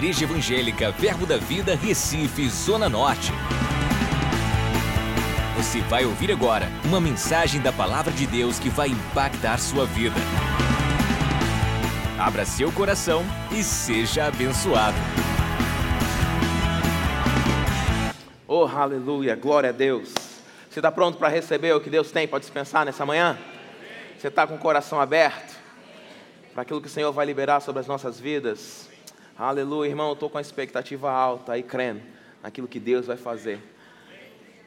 Igreja Evangélica Verbo da Vida, Recife, Zona Norte. Você vai ouvir agora uma mensagem da Palavra de Deus que vai impactar sua vida. Abra seu coração e seja abençoado. Oh, aleluia, glória a Deus. Você está pronto para receber o que Deus tem para dispensar nessa manhã? Você está com o coração aberto para aquilo que o Senhor vai liberar sobre as nossas vidas? Aleluia, irmão, eu estou com a expectativa alta e crendo naquilo que Deus vai fazer.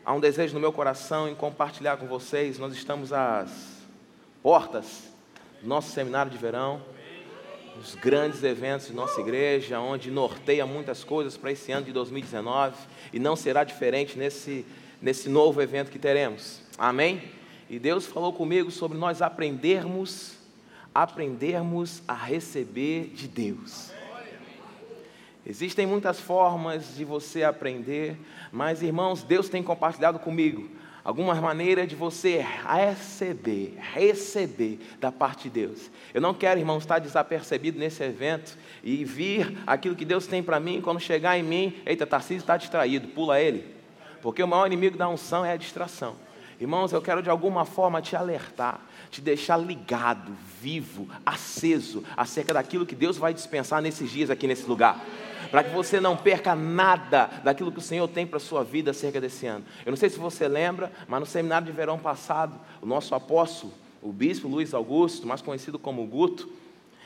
Há um desejo no meu coração em compartilhar com vocês. Nós estamos às portas do nosso seminário de verão, os grandes eventos de nossa igreja, onde norteia muitas coisas para esse ano de 2019 e não será diferente nesse, nesse novo evento que teremos. Amém? E Deus falou comigo sobre nós aprendermos, aprendermos a receber de Deus. Existem muitas formas de você aprender, mas irmãos, Deus tem compartilhado comigo algumas maneiras de você receber, receber da parte de Deus. Eu não quero, irmãos, estar desapercebido nesse evento e vir aquilo que Deus tem para mim, quando chegar em mim, eita, Tarcísio está distraído, pula ele. Porque o maior inimigo da unção é a distração. Irmãos, eu quero de alguma forma te alertar, te deixar ligado, vivo, aceso acerca daquilo que Deus vai dispensar nesses dias aqui nesse lugar para que você não perca nada daquilo que o Senhor tem para a sua vida acerca desse ano. Eu não sei se você lembra, mas no seminário de verão passado, o nosso apóstolo, o bispo Luiz Augusto, mais conhecido como Guto,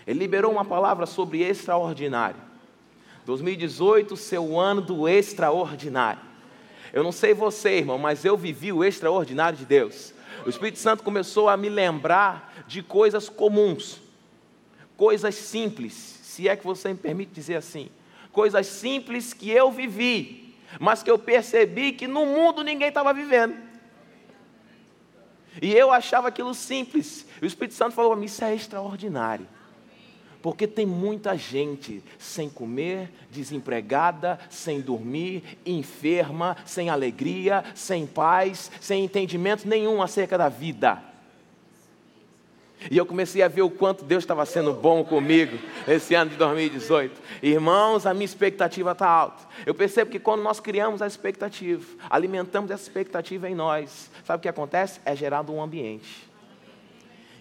ele liberou uma palavra sobre extraordinário. 2018, seu ano do extraordinário. Eu não sei você, irmão, mas eu vivi o extraordinário de Deus. O Espírito Santo começou a me lembrar de coisas comuns, coisas simples, se é que você me permite dizer assim coisas simples que eu vivi, mas que eu percebi que no mundo ninguém estava vivendo. E eu achava aquilo simples. O Espírito Santo falou para mim: Isso é extraordinário. Porque tem muita gente sem comer, desempregada, sem dormir, enferma, sem alegria, sem paz, sem entendimento nenhum acerca da vida. E eu comecei a ver o quanto Deus estava sendo bom comigo esse ano de 2018. Irmãos, a minha expectativa está alta. Eu percebo que quando nós criamos a expectativa, alimentamos essa expectativa em nós, sabe o que acontece? É gerado um ambiente.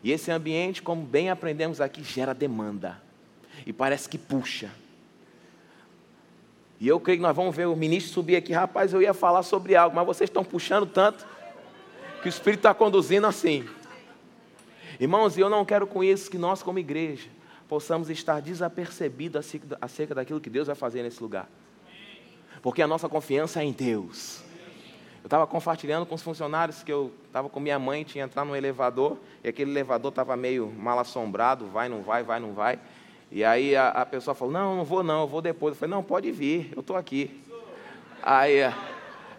E esse ambiente, como bem aprendemos aqui, gera demanda. E parece que puxa. E eu creio que nós vamos ver o ministro subir aqui. Rapaz, eu ia falar sobre algo, mas vocês estão puxando tanto que o Espírito está conduzindo assim. Irmãos, eu não quero com isso que nós, como igreja, possamos estar desapercebidos acerca daquilo que Deus vai fazer nesse lugar. Porque a nossa confiança é em Deus. Eu estava compartilhando com os funcionários que eu estava com minha mãe, tinha entrar no elevador, e aquele elevador estava meio mal assombrado, vai, não vai, vai, não vai. E aí a, a pessoa falou, não, não vou não, eu vou depois. Eu falei, não, pode vir, eu estou aqui. Aí,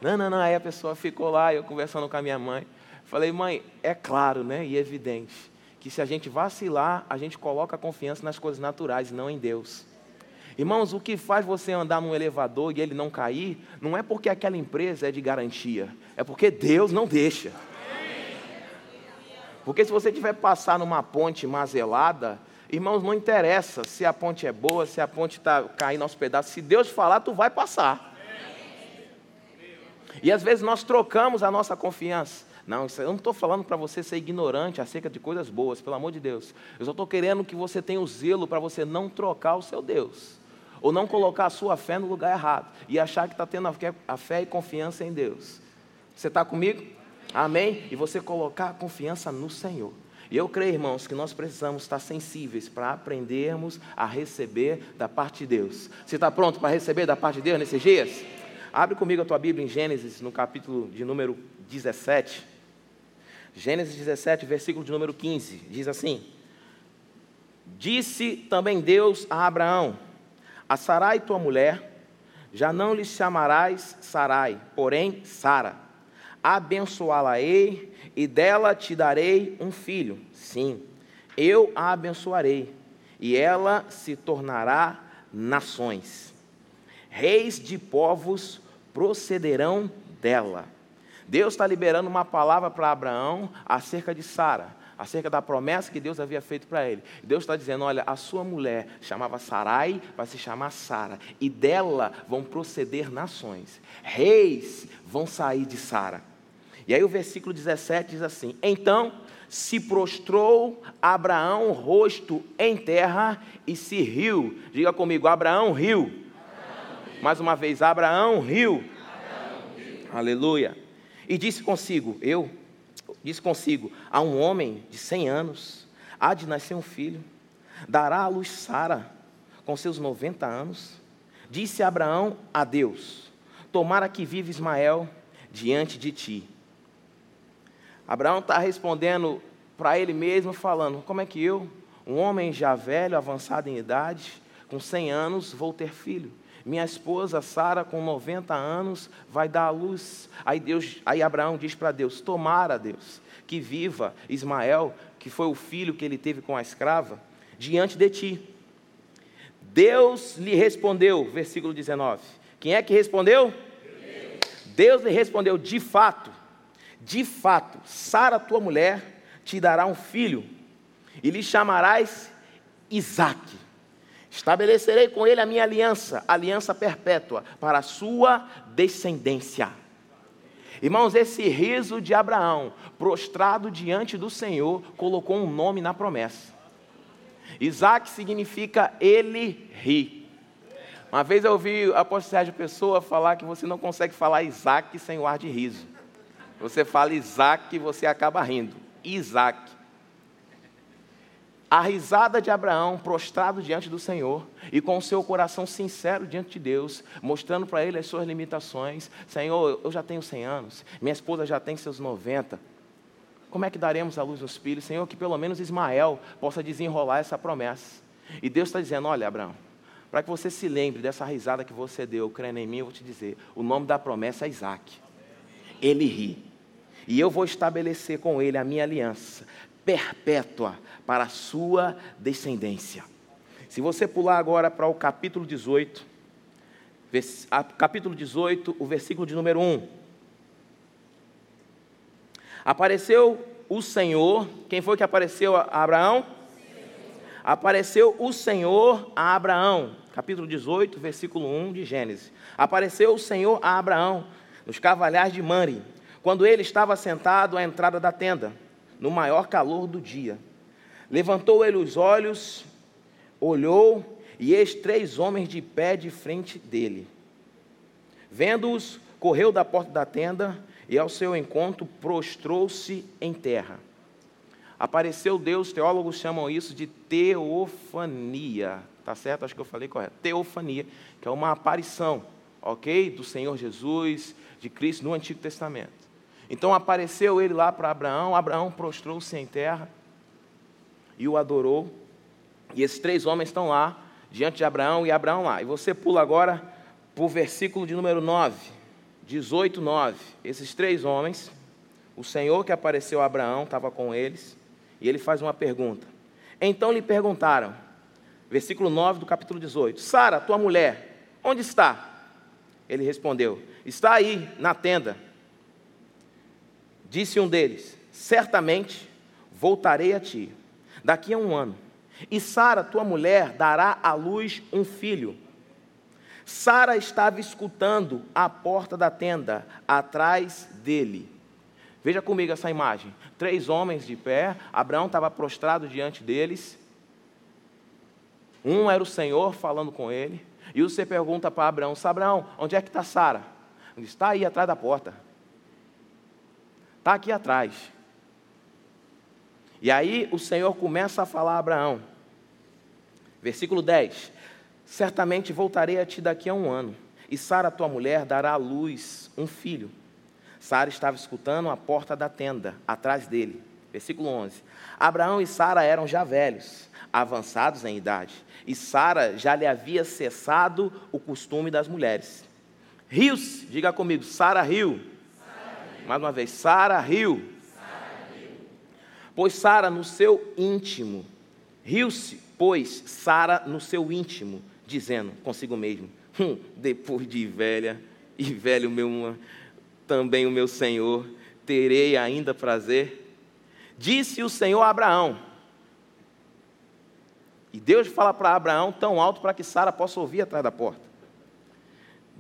não, não, não, aí a pessoa ficou lá, eu conversando com a minha mãe. Falei, mãe, é claro né, e evidente que se a gente vacilar, a gente coloca a confiança nas coisas naturais não em Deus. Irmãos, o que faz você andar num elevador e ele não cair, não é porque aquela empresa é de garantia, é porque Deus não deixa. Porque se você tiver passar numa ponte mazelada, irmãos, não interessa se a ponte é boa, se a ponte está caindo aos pedaços, se Deus falar, tu vai passar. E às vezes nós trocamos a nossa confiança. Não, eu não estou falando para você ser ignorante acerca de coisas boas, pelo amor de Deus. Eu só estou querendo que você tenha o zelo para você não trocar o seu Deus. Ou não colocar a sua fé no lugar errado. E achar que está tendo a fé e confiança em Deus. Você está comigo? Amém? E você colocar a confiança no Senhor. E eu creio, irmãos, que nós precisamos estar sensíveis para aprendermos a receber da parte de Deus. Você está pronto para receber da parte de Deus nesses dias? Abre comigo a tua Bíblia em Gênesis, no capítulo de número 17. Gênesis 17, versículo de número 15, diz assim: Disse também Deus a Abraão: A Sarai, tua mulher, já não lhe chamarás Sarai, porém Sara. Abençoá-la-ei e dela te darei um filho. Sim, eu a abençoarei e ela se tornará nações. Reis de povos procederão dela Deus está liberando uma palavra para Abraão acerca de Sara. Acerca da promessa que Deus havia feito para ele. Deus está dizendo: olha, a sua mulher chamava Sarai, vai se chamar Sara, e dela vão proceder nações, reis vão sair de Sara. E aí o versículo 17 diz assim: Então se prostrou Abraão rosto em terra e se riu. Diga comigo, Abraão riu. Mais uma vez. Abraão riu. Aleluia. E disse consigo, eu, disse consigo, a um homem de cem anos, há de nascer um filho, dará à luz Sara, com seus noventa anos. Disse Abraão a Deus, tomara que vive Ismael diante de ti Abraão está respondendo para ele mesmo, falando: Como é que eu, um homem já velho, avançado em idade, com 100 anos, vou ter filho? Minha esposa Sara, com 90 anos, vai dar à luz. Aí, Deus, aí Abraão diz para Deus: Tomara, Deus, que viva Ismael, que foi o filho que ele teve com a escrava, diante de ti. Deus lhe respondeu, versículo 19. Quem é que respondeu? Deus, lhe respondeu, de fato, de fato, Sara, tua mulher, te dará um filho, e lhe chamarás Isaque. Estabelecerei com ele a minha aliança, aliança perpétua, para a sua descendência. Irmãos, esse riso de Abraão, prostrado diante do Senhor, colocou um nome na promessa. Isaac significa ele ri. Uma vez eu ouvi o apóstolo Sérgio Pessoa falar que você não consegue falar Isaac sem o ar de riso. Você fala Isaac e você acaba rindo. Isaac. A risada de Abraão, prostrado diante do Senhor e com o seu coração sincero diante de Deus, mostrando para ele as suas limitações. Senhor, eu já tenho 100 anos, minha esposa já tem seus 90. Como é que daremos a luz aos filhos? Senhor, que pelo menos Ismael possa desenrolar essa promessa. E Deus está dizendo: Olha, Abraão, para que você se lembre dessa risada que você deu, crendo em mim, eu vou te dizer: o nome da promessa é Isaac. Ele ri e eu vou estabelecer com ele a minha aliança perpétua para a sua descendência. Se você pular agora para o capítulo 18, capítulo 18, o versículo de número 1. Apareceu o Senhor, quem foi que apareceu a Abraão? Apareceu o Senhor a Abraão, capítulo 18, versículo 1 de Gênesis. Apareceu o Senhor a Abraão nos cavalhares de Mari, quando ele estava sentado à entrada da tenda, no maior calor do dia. Levantou ele os olhos, olhou, e eis três homens de pé de frente dele. Vendo-os, correu da porta da tenda e ao seu encontro prostrou-se em terra. Apareceu Deus, teólogos chamam isso de teofania. Tá certo? Acho que eu falei correto. Teofania, que é uma aparição, ok? Do Senhor Jesus, de Cristo no Antigo Testamento. Então apareceu ele lá para Abraão, Abraão prostrou-se em terra e o adorou. E esses três homens estão lá, diante de Abraão e Abraão lá. E você pula agora para o versículo de número 9, 18, 9. Esses três homens, o Senhor que apareceu a Abraão estava com eles, e ele faz uma pergunta. Então lhe perguntaram, versículo 9 do capítulo 18: Sara, tua mulher, onde está? Ele respondeu: Está aí, na tenda. Disse um deles: Certamente voltarei a ti, daqui a um ano, e Sara, tua mulher, dará à luz um filho. Sara estava escutando à porta da tenda, atrás dele. Veja comigo essa imagem: três homens de pé, Abraão estava prostrado diante deles. Um era o Senhor falando com ele, e você pergunta para Abraão: Abraão, onde é que está Sara? Ele está aí atrás da porta. Está aqui atrás. E aí o Senhor começa a falar a Abraão. Versículo 10: Certamente voltarei a ti daqui a um ano, e Sara, tua mulher, dará à luz um filho. Sara estava escutando a porta da tenda, atrás dele. Versículo 11: Abraão e Sara eram já velhos, avançados em idade, e Sara já lhe havia cessado o costume das mulheres. Rios, diga comigo, Sara riu mais uma vez, Sara riu. Pois Sara no seu íntimo, riu-se, pois Sara no seu íntimo, dizendo consigo mesmo: hum, depois de velha, e velho meu, também o meu Senhor, terei ainda prazer? Disse o Senhor a Abraão. E Deus fala para Abraão tão alto para que Sara possa ouvir atrás da porta.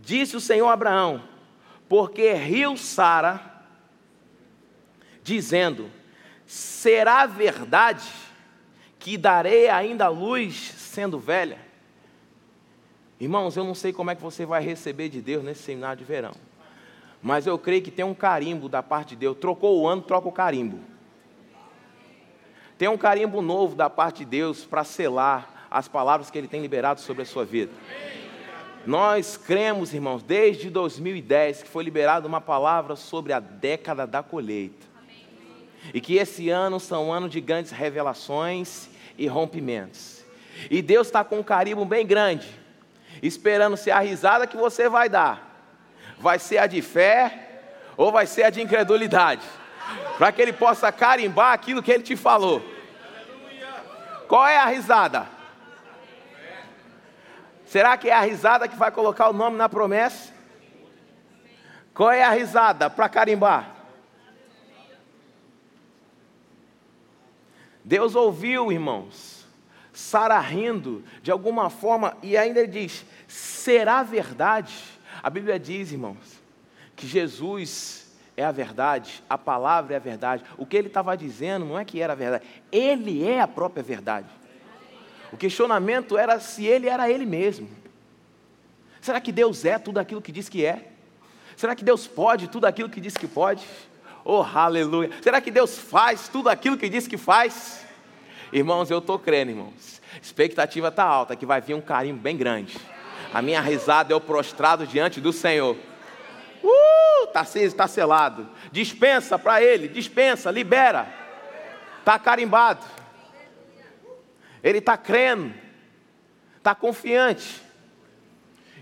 Disse o Senhor a Abraão: Porque riu Sara, dizendo: Será verdade que darei ainda luz sendo velha? Irmãos, eu não sei como é que você vai receber de Deus nesse seminário de verão. Mas eu creio que tem um carimbo da parte de Deus. Trocou o ano, troca o carimbo. Tem um carimbo novo da parte de Deus para selar as palavras que Ele tem liberado sobre a sua vida. Nós cremos, irmãos, desde 2010 que foi liberada uma palavra sobre a década da colheita. E que esse ano são um ano de grandes revelações e rompimentos. E Deus está com um carimbo bem grande esperando se a risada que você vai dar vai ser a de fé ou vai ser a de incredulidade, para que ele possa carimbar aquilo que ele te falou. Qual é a risada? Será que é a risada que vai colocar o nome na promessa? Qual é a risada para carimbar? Deus ouviu, irmãos, Sara rindo, de alguma forma, e ainda diz: será verdade? A Bíblia diz, irmãos, que Jesus é a verdade, a palavra é a verdade. O que ele estava dizendo não é que era a verdade, ele é a própria verdade. O questionamento era se ele era ele mesmo. Será que Deus é tudo aquilo que diz que é? Será que Deus pode tudo aquilo que diz que pode? Oh, aleluia! Será que Deus faz tudo aquilo que diz que faz? Irmãos, eu estou crendo, irmãos. Expectativa está alta, que vai vir um carinho bem grande. A minha risada é o prostrado diante do Senhor. Uh, está tá selado. Dispensa para Ele, dispensa, libera. Está carimbado. Ele está crendo, está confiante.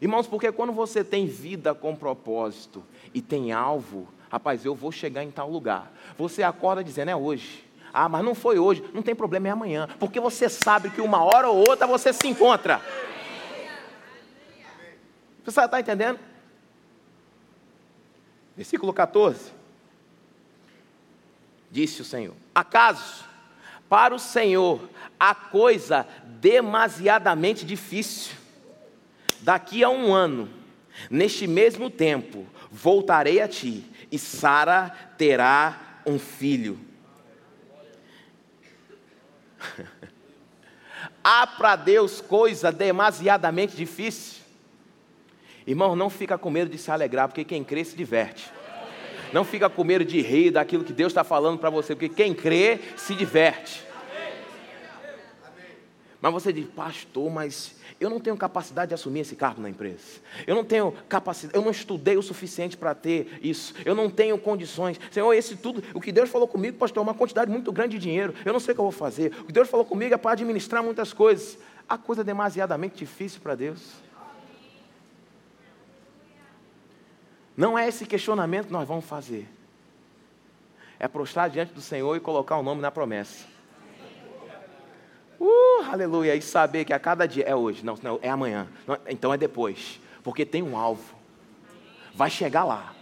Irmãos, porque quando você tem vida com propósito e tem alvo, rapaz, eu vou chegar em tal lugar. Você acorda dizendo, é hoje. Ah, mas não foi hoje. Não tem problema, é amanhã. Porque você sabe que uma hora ou outra você se encontra. Você está entendendo? Versículo 14. Disse o Senhor: Acaso para o Senhor a coisa demasiadamente difícil? Daqui a um ano, neste mesmo tempo, voltarei a ti, e Sara terá um filho. Há para Deus coisa demasiadamente difícil? Irmão, não fica com medo de se alegrar, porque quem crê se diverte. Não fica com medo de rir daquilo que Deus está falando para você, porque quem crê se diverte. Mas você diz, pastor, mas eu não tenho capacidade de assumir esse cargo na empresa. Eu não tenho capacidade, eu não estudei o suficiente para ter isso. Eu não tenho condições. Senhor, esse tudo, o que Deus falou comigo, pastor, é uma quantidade muito grande de dinheiro. Eu não sei o que eu vou fazer. O que Deus falou comigo é para administrar muitas coisas. A coisa é demasiadamente difícil para Deus. Não é esse questionamento que nós vamos fazer. É prostrar diante do Senhor e colocar o nome na promessa. Uh, aleluia. E saber que a cada dia é hoje, não, não é amanhã. Não, então é depois. Porque tem um alvo. Vai chegar lá.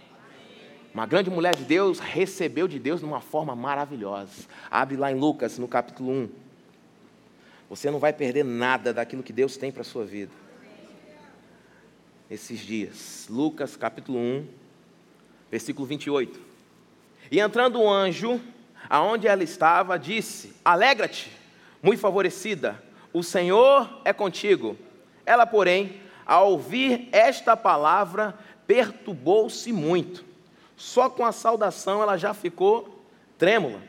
Uma grande mulher de Deus recebeu de Deus de uma forma maravilhosa. Abre lá em Lucas, no capítulo 1. Você não vai perder nada daquilo que Deus tem para a sua vida. Esses dias. Lucas, capítulo 1, versículo 28. E entrando o anjo, aonde ela estava, disse: Alegra-te muito favorecida, o Senhor é contigo. Ela, porém, ao ouvir esta palavra, perturbou-se muito. Só com a saudação ela já ficou trêmula.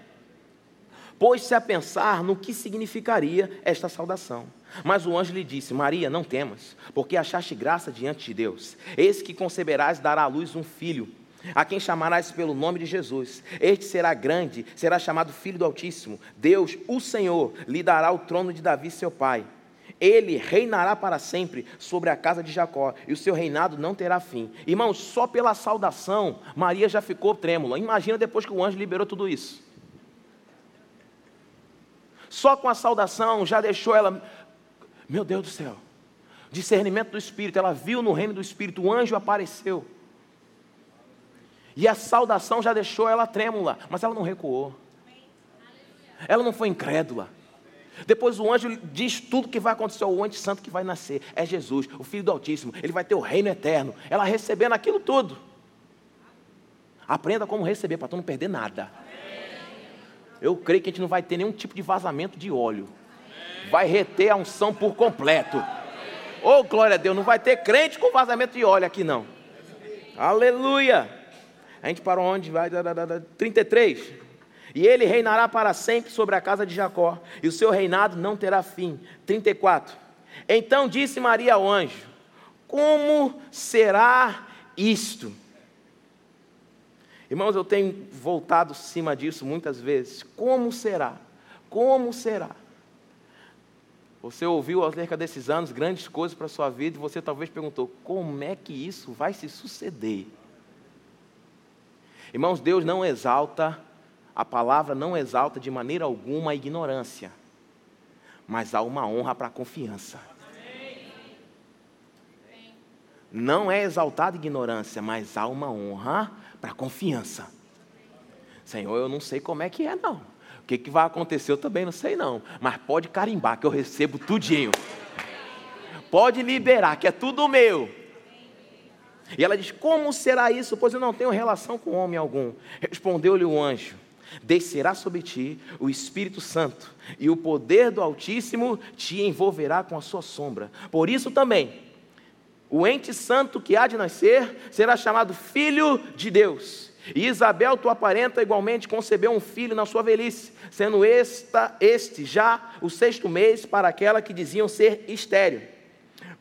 Pôs-se a pensar no que significaria esta saudação. Mas o anjo lhe disse: Maria, não temas, porque achaste graça diante de Deus. Eis que conceberás dará à luz um filho a quem chamarás pelo nome de Jesus. Este será grande, será chamado Filho do Altíssimo. Deus, o Senhor, lhe dará o trono de Davi, seu pai. Ele reinará para sempre sobre a casa de Jacó, e o seu reinado não terá fim. Irmãos, só pela saudação, Maria já ficou trêmula. Imagina depois que o anjo liberou tudo isso. Só com a saudação já deixou ela, meu Deus do céu, discernimento do Espírito. Ela viu no reino do Espírito, o anjo apareceu. E a saudação já deixou ela trêmula, mas ela não recuou. Ela não foi incrédula. Depois o anjo diz tudo que vai acontecer ao anjo santo que vai nascer. É Jesus, o Filho do Altíssimo. Ele vai ter o reino eterno. Ela recebendo aquilo tudo. Aprenda como receber para tu não perder nada. Eu creio que a gente não vai ter nenhum tipo de vazamento de óleo. Vai reter a unção por completo. Oh, glória a Deus, não vai ter crente com vazamento de óleo aqui não. Aleluia. A gente parou onde? Vai 33. E ele reinará para sempre sobre a casa de Jacó, e o seu reinado não terá fim. 34. Então disse Maria ao anjo: Como será isto? Irmãos, eu tenho voltado cima disso muitas vezes. Como será? Como será? Você ouviu acerca desses anos grandes coisas para a sua vida e você talvez perguntou: como é que isso vai se suceder? Irmãos, Deus não exalta a palavra não exalta de maneira alguma a ignorância, mas há uma honra para a confiança. Não é exaltada ignorância, mas há uma honra para a confiança. Senhor, eu não sei como é que é, não. O que, que vai acontecer, eu também não sei, não. Mas pode carimbar, que eu recebo tudinho. Pode liberar, que é tudo meu. E ela diz: Como será isso? Pois eu não tenho relação com homem algum. Respondeu-lhe o anjo: descerá sobre ti o Espírito Santo, e o poder do Altíssimo te envolverá com a sua sombra. Por isso também, o ente santo que há de nascer será chamado Filho de Deus. E Isabel, tua parenta, igualmente concebeu um filho na sua velhice, sendo esta, este já o sexto mês para aquela que diziam ser estéreo.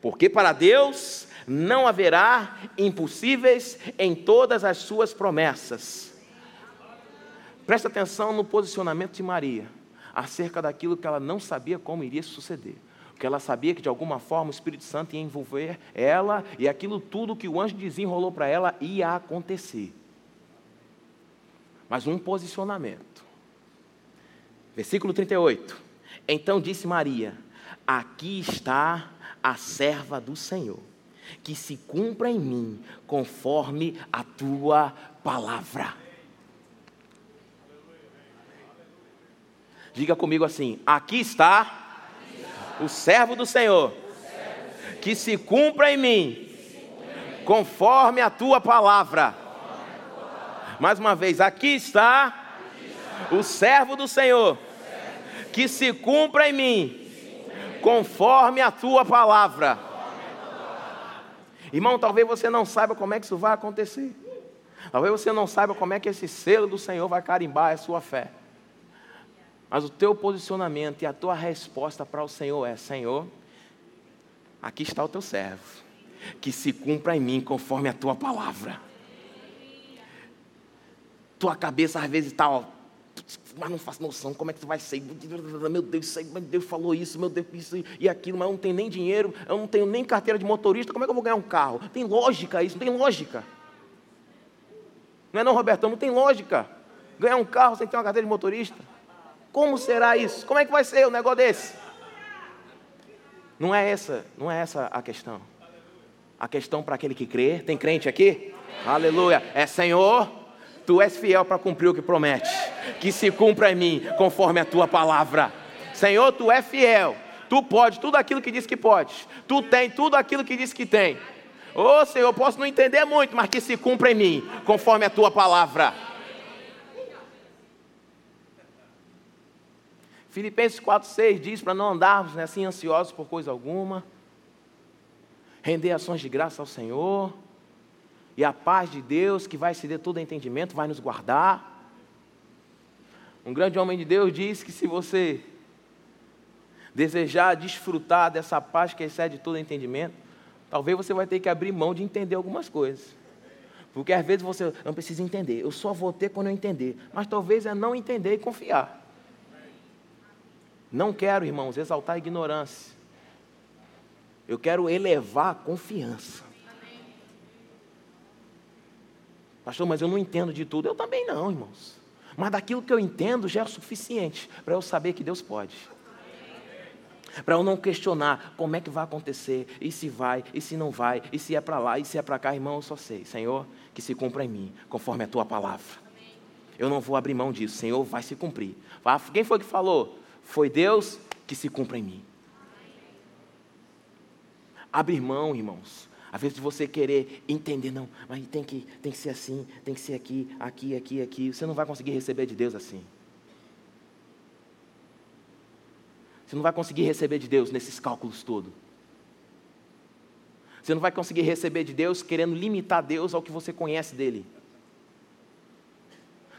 Porque para Deus não haverá impossíveis em todas as suas promessas. Presta atenção no posicionamento de Maria acerca daquilo que ela não sabia como iria suceder. Porque ela sabia que de alguma forma o Espírito Santo ia envolver ela e aquilo tudo que o anjo desenrolou para ela ia acontecer. Mas um posicionamento. Versículo 38. Então disse Maria: Aqui está a serva do Senhor, que se cumpra em mim conforme a tua palavra. Diga comigo assim: aqui está o servo do Senhor, que se cumpra em mim, conforme a tua palavra. Mais uma vez, aqui está o servo do Senhor, que se cumpra em mim, conforme a tua palavra. Irmão, talvez você não saiba como é que isso vai acontecer. Talvez você não saiba como é que esse selo do Senhor vai carimbar a sua fé. Mas o teu posicionamento e a tua resposta para o Senhor é: Senhor, aqui está o teu servo, que se cumpra em mim conforme a tua palavra. Tua cabeça às vezes está, mas não faço noção como é que vai ser. Meu Deus, aí, meu Deus falou isso, meu Deus, isso e aquilo, mas eu não tenho nem dinheiro, eu não tenho nem carteira de motorista, como é que eu vou ganhar um carro? Tem lógica isso, não tem lógica. Não é não, Robertão, não tem lógica. Ganhar um carro sem ter uma carteira de motorista. Como será isso? Como é que vai ser um negócio desse? Não é essa, não é essa a questão. A questão para aquele que crê, tem crente aqui? Aleluia. É Senhor, tu és fiel para cumprir o que promete. Que se cumpra em mim, conforme a tua palavra. Senhor, tu és fiel. Tu pode tudo aquilo que diz que pode. Tu tem tudo aquilo que diz que tem. Ô oh, Senhor, posso não entender muito, mas que se cumpra em mim, conforme a tua palavra. Filipenses 4,6 diz para não andarmos né, assim ansiosos por coisa alguma, render ações de graça ao Senhor, e a paz de Deus, que vai exceder todo entendimento, vai nos guardar. Um grande homem de Deus diz que se você desejar desfrutar dessa paz que excede todo entendimento, talvez você vai ter que abrir mão de entender algumas coisas. Porque às vezes você não precisa entender, eu só vou ter quando eu entender. Mas talvez é não entender e confiar. Não quero, irmãos, exaltar a ignorância. Eu quero elevar a confiança. Pastor, mas eu não entendo de tudo. Eu também não, irmãos. Mas daquilo que eu entendo já é suficiente para eu saber que Deus pode. Para eu não questionar como é que vai acontecer, e se vai, e se não vai, e se é para lá, e se é para cá, irmão, eu só sei, Senhor, que se cumpra em mim, conforme a tua palavra. Eu não vou abrir mão disso, Senhor, vai se cumprir. Quem foi que falou? Foi Deus que se cumpra em mim. Abrir mão, irmãos. Às vezes você querer entender, não, mas tem que, tem que ser assim, tem que ser aqui, aqui, aqui, aqui. Você não vai conseguir receber de Deus assim. Você não vai conseguir receber de Deus nesses cálculos todos. Você não vai conseguir receber de Deus querendo limitar Deus ao que você conhece dele.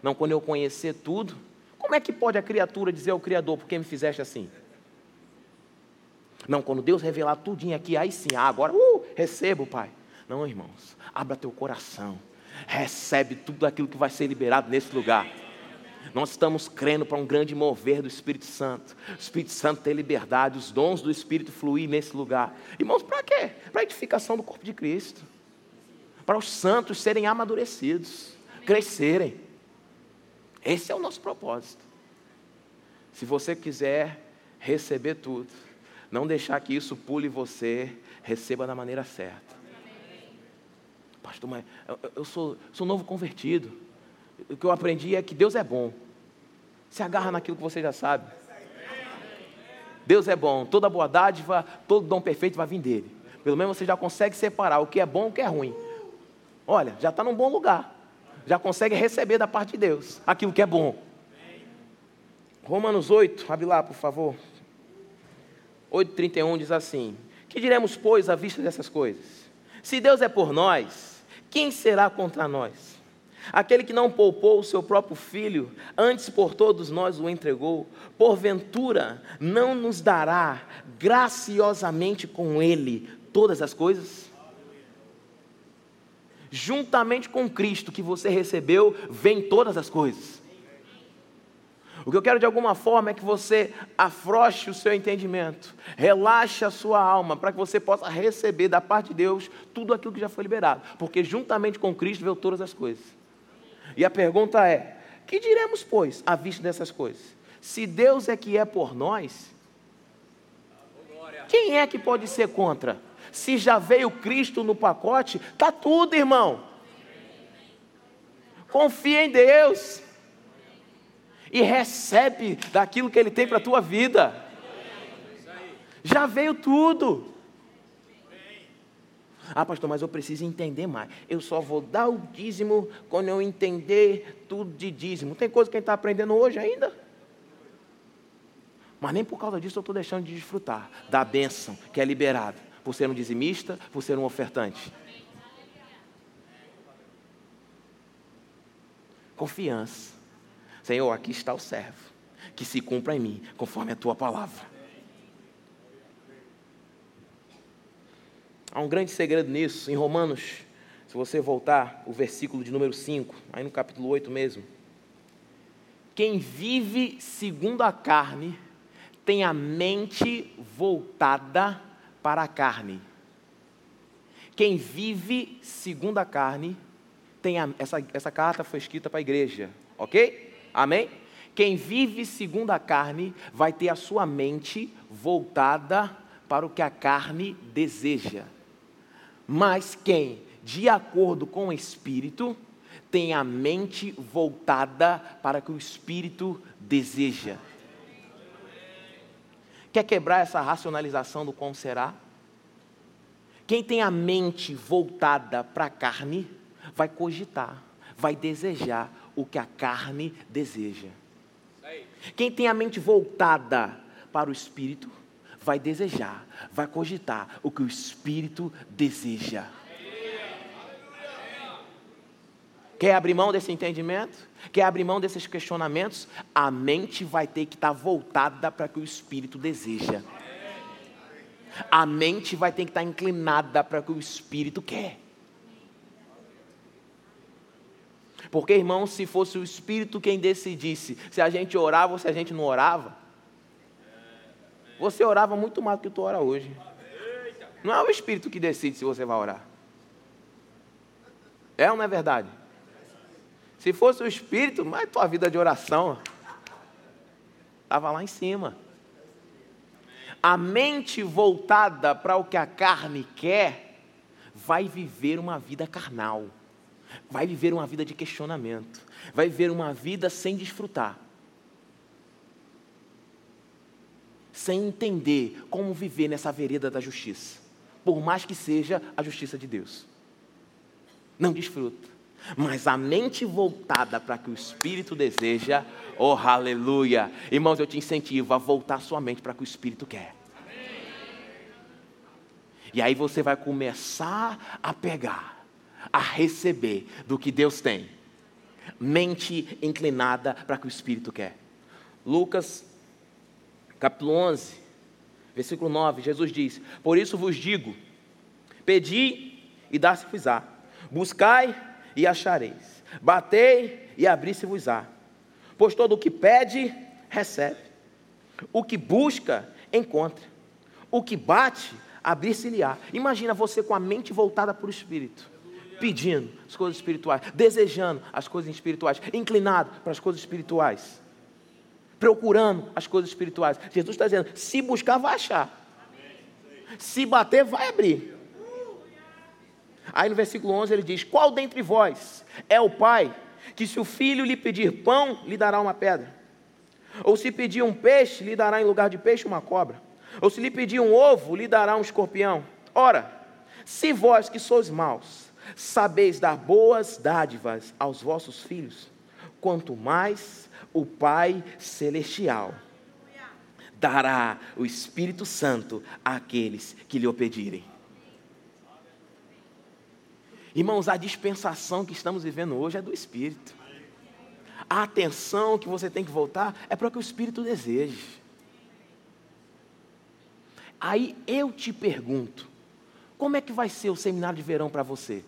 Não, quando eu conhecer tudo, como é que pode a criatura dizer ao Criador, por que me fizeste assim? Não, quando Deus revelar tudinho aqui, aí sim, ah, agora, uh, recebo, Pai. Não, irmãos, abra teu coração, recebe tudo aquilo que vai ser liberado nesse lugar. Nós estamos crendo para um grande mover do Espírito Santo. O Espírito Santo ter liberdade, os dons do Espírito fluir nesse lugar. Irmãos, para quê? Para a edificação do corpo de Cristo. Para os santos serem amadurecidos, crescerem. Esse é o nosso propósito. Se você quiser receber tudo, não deixar que isso pule você, receba da maneira certa. Pastor, mas eu sou, sou novo convertido. O que eu aprendi é que Deus é bom. Se agarra naquilo que você já sabe. Deus é bom, toda boa dádiva, todo dom perfeito vai vir dele. Pelo menos você já consegue separar o que é bom e o que é ruim. Olha, já está num bom lugar. Já consegue receber da parte de Deus aquilo que é bom. Romanos 8, abre lá, por favor. 8,31 diz assim: Que diremos, pois, à vista dessas coisas? Se Deus é por nós, quem será contra nós? Aquele que não poupou o seu próprio filho, antes por todos nós o entregou, porventura não nos dará graciosamente com ele todas as coisas? Juntamente com Cristo que você recebeu, vem todas as coisas. O que eu quero de alguma forma é que você afroche o seu entendimento, relaxe a sua alma, para que você possa receber da parte de Deus tudo aquilo que já foi liberado, porque juntamente com Cristo veio todas as coisas. E a pergunta é: que diremos, pois, à vista dessas coisas? Se Deus é que é por nós, quem é que pode ser contra? Se já veio Cristo no pacote, está tudo, irmão. Confia em Deus e recebe daquilo que Ele tem para a tua vida. Já veio tudo. Ah, pastor, mas eu preciso entender mais. Eu só vou dar o dízimo quando eu entender tudo de dízimo. Tem coisa que a gente está aprendendo hoje ainda. Mas nem por causa disso eu estou deixando de desfrutar da bênção que é liberada. Por ser um dizimista, por ser um ofertante. Confiança. Senhor, aqui está o servo, que se cumpra em mim, conforme a tua palavra. Há um grande segredo nisso, em Romanos, se você voltar, o versículo de número 5, aí no capítulo 8 mesmo. Quem vive segundo a carne tem a mente voltada para a carne. Quem vive segundo a carne tem a, essa, essa carta foi escrita para a igreja, ok? Amém? Quem vive segundo a carne vai ter a sua mente voltada para o que a carne deseja. Mas quem, de acordo com o Espírito, tem a mente voltada para o que o Espírito deseja. Quer quebrar essa racionalização do como será? Quem tem a mente voltada para a carne, vai cogitar, vai desejar o que a carne deseja. Quem tem a mente voltada para o espírito, vai desejar, vai cogitar o que o espírito deseja. Quer abrir mão desse entendimento? Quer abrir mão desses questionamentos? A mente vai ter que estar voltada para o que o espírito deseja. A mente vai ter que estar inclinada para o que o espírito quer. Porque, irmão, se fosse o Espírito quem decidisse se a gente orava ou se a gente não orava, você orava muito mais do que tu ora hoje. Não é o Espírito que decide se você vai orar. É ou não é verdade? Se fosse o Espírito, mas tua vida de oração estava lá em cima. A mente voltada para o que a carne quer, vai viver uma vida carnal vai viver uma vida de questionamento. vai viver uma vida sem desfrutar, sem entender como viver nessa vereda da justiça, por mais que seja a justiça de Deus. Não desfruta. Mas a mente voltada para que o Espírito deseja, oh aleluia. Irmãos, eu te incentivo a voltar sua mente para que o Espírito quer. E aí você vai começar a pegar, a receber do que Deus tem. Mente inclinada para que o Espírito quer. Lucas, capítulo 11, versículo 9, Jesus diz: Por isso vos digo: pedi e dá-se-vos-á, buscai e achareis, batei e abri-se-vos-á. Pois todo o que pede, recebe. O que busca, encontra. O que bate, abrir-se-lhe-á. Imagina você com a mente voltada para o Espírito, pedindo as coisas espirituais, desejando as coisas espirituais, inclinado para as coisas espirituais, procurando as coisas espirituais. Jesus está dizendo: se buscar, vai achar. Se bater, vai abrir. Aí no versículo 11 ele diz: Qual dentre vós é o pai que, se o filho lhe pedir pão, lhe dará uma pedra? Ou se pedir um peixe, lhe dará em lugar de peixe uma cobra? Ou se lhe pedir um ovo, lhe dará um escorpião. Ora, se vós que sois maus, sabeis dar boas dádivas aos vossos filhos, quanto mais o Pai Celestial dará o Espírito Santo àqueles que lhe o pedirem. Irmãos, a dispensação que estamos vivendo hoje é do Espírito. A atenção que você tem que voltar é para o que o Espírito deseja. Aí eu te pergunto: como é que vai ser o seminário de verão para você?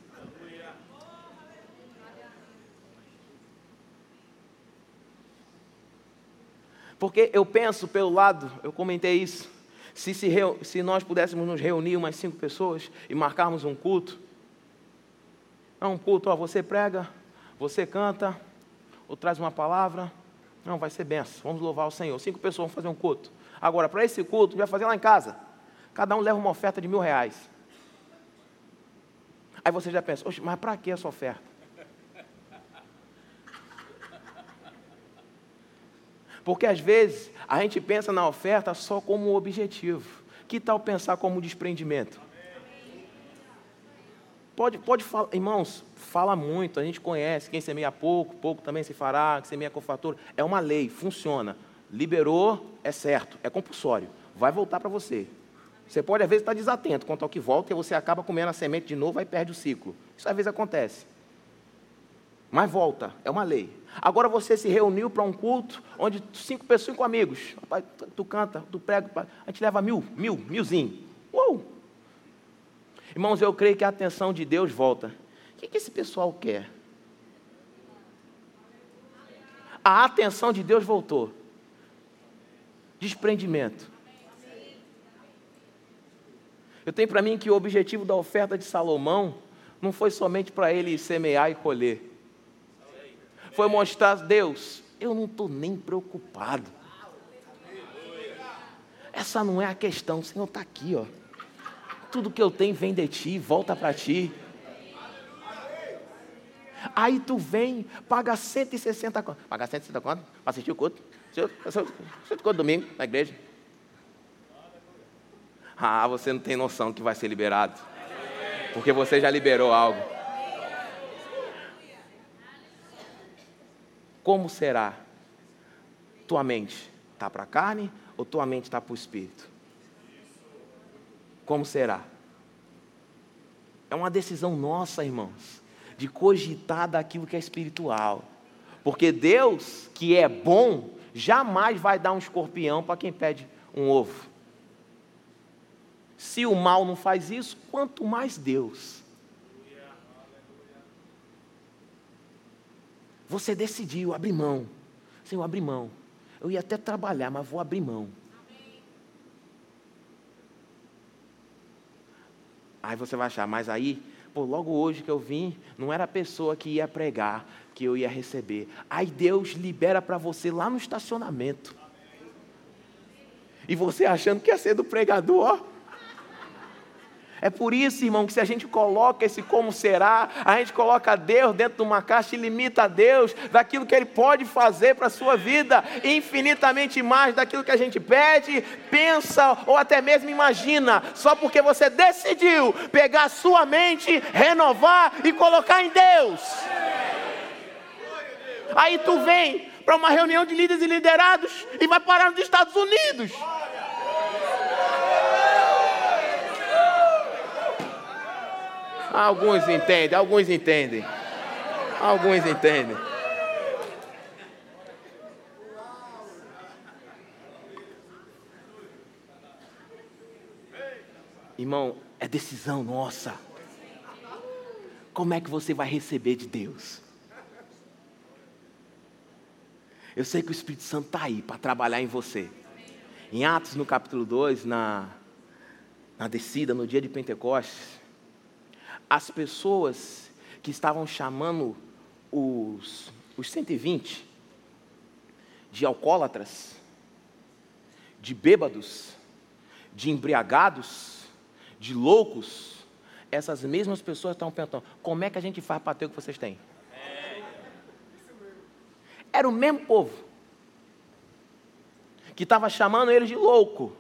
Porque eu penso pelo lado, eu comentei isso, se, se, se, nós pudéssemos nos reunir umas cinco pessoas e marcarmos um culto, não um culto, ó, você prega, você canta, ou traz uma palavra, não, vai ser benção, vamos louvar o Senhor. Cinco pessoas vão fazer um culto. Agora, para esse culto, a vai fazer lá em casa. Cada um leva uma oferta de mil reais. Aí você já pensa, mas para que essa oferta? Porque às vezes a gente pensa na oferta só como objetivo. Que tal pensar como desprendimento? Pode, pode falar, irmãos, fala muito, a gente conhece, quem semeia pouco, pouco também se fará, quem semeia com fatura, é uma lei, funciona. Liberou, é certo, é compulsório, vai voltar para você. Você pode, às vezes, estar desatento quanto ao que volta e você acaba comendo a semente de novo e perde o ciclo. Isso às vezes acontece. Mas volta, é uma lei. Agora você se reuniu para um culto onde cinco pessoas, cinco amigos. Tu canta, tu prega, a gente leva mil, mil, milzinho. Uou! Irmãos, eu creio que a atenção de Deus volta. O que, que esse pessoal quer? A atenção de Deus voltou. Desprendimento. Eu tenho para mim que o objetivo da oferta de Salomão não foi somente para ele semear e colher. Foi mostrar, Deus, eu não estou nem preocupado. Essa não é a questão, o Senhor está aqui, ó. Tudo que eu tenho vem de ti, volta para ti. Aí tu vem, paga 160 conto. Paga 160 conto para assistir o culto. Assistir o culto domingo na igreja. Ah, você não tem noção que vai ser liberado. Porque você já liberou algo. Como será? Tua mente está para a carne ou tua mente está para o espírito? Como será? É uma decisão nossa, irmãos, de cogitar daquilo que é espiritual. Porque Deus, que é bom, jamais vai dar um escorpião para quem pede um ovo. Se o mal não faz isso, quanto mais Deus. Você decidiu abrir mão. Senhor, abrir mão. Eu ia até trabalhar, mas vou abrir mão. Aí você vai achar, mas aí, pô, logo hoje que eu vim, não era a pessoa que ia pregar, que eu ia receber. Aí Deus libera para você lá no estacionamento. E você achando que ia ser do pregador, ó. É por isso, irmão, que se a gente coloca esse como será, a gente coloca Deus dentro de uma caixa e limita a Deus daquilo que Ele pode fazer para a sua vida, infinitamente mais daquilo que a gente pede, pensa ou até mesmo imagina, só porque você decidiu pegar a sua mente, renovar e colocar em Deus. Aí tu vem para uma reunião de líderes e liderados e vai parar nos Estados Unidos. Alguns entendem, alguns entendem. Alguns entendem. Irmão, é decisão nossa. Como é que você vai receber de Deus? Eu sei que o Espírito Santo está aí para trabalhar em você. Em Atos, no capítulo 2, na, na descida, no dia de Pentecostes, as pessoas que estavam chamando os, os 120 de alcoólatras, de bêbados, de embriagados, de loucos, essas mesmas pessoas estão perguntando: como é que a gente faz para ter o que vocês têm? Era o mesmo povo que estava chamando eles de louco